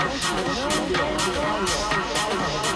I'm sorry.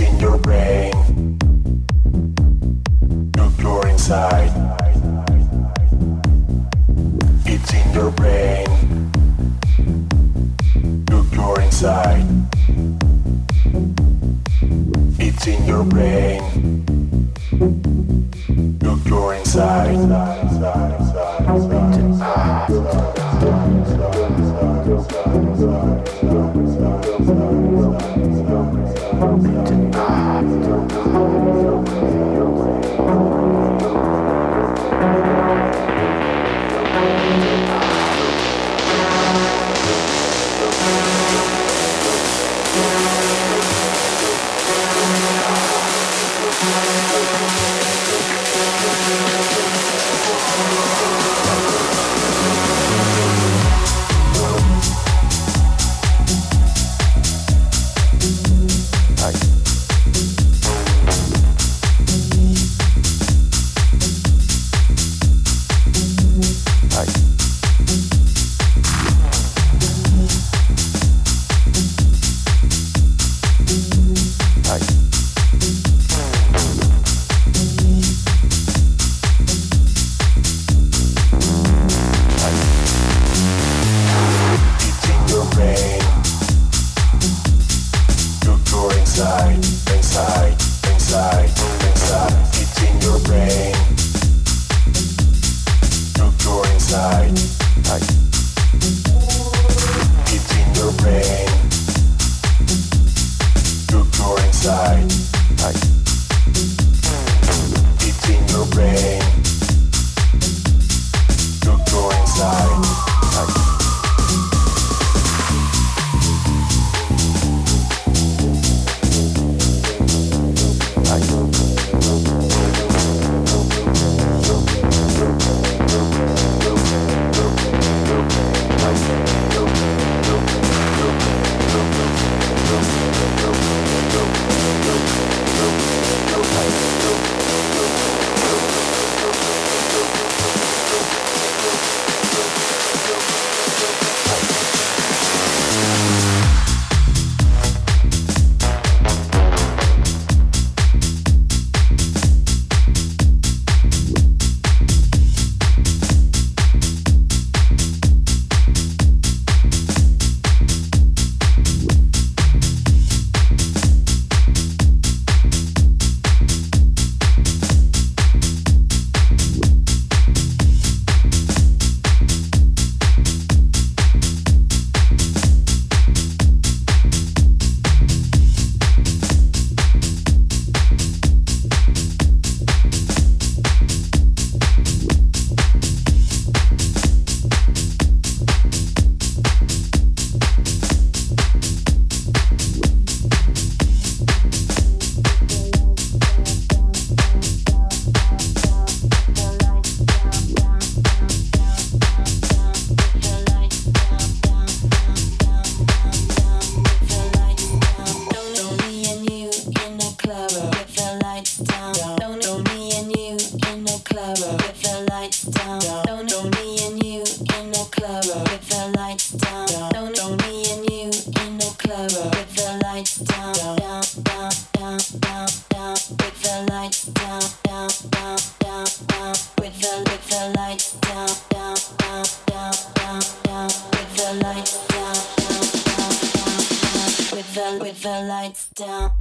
in your brain. Look, inside. It's in your brain. Look, inside. It's in your brain. down.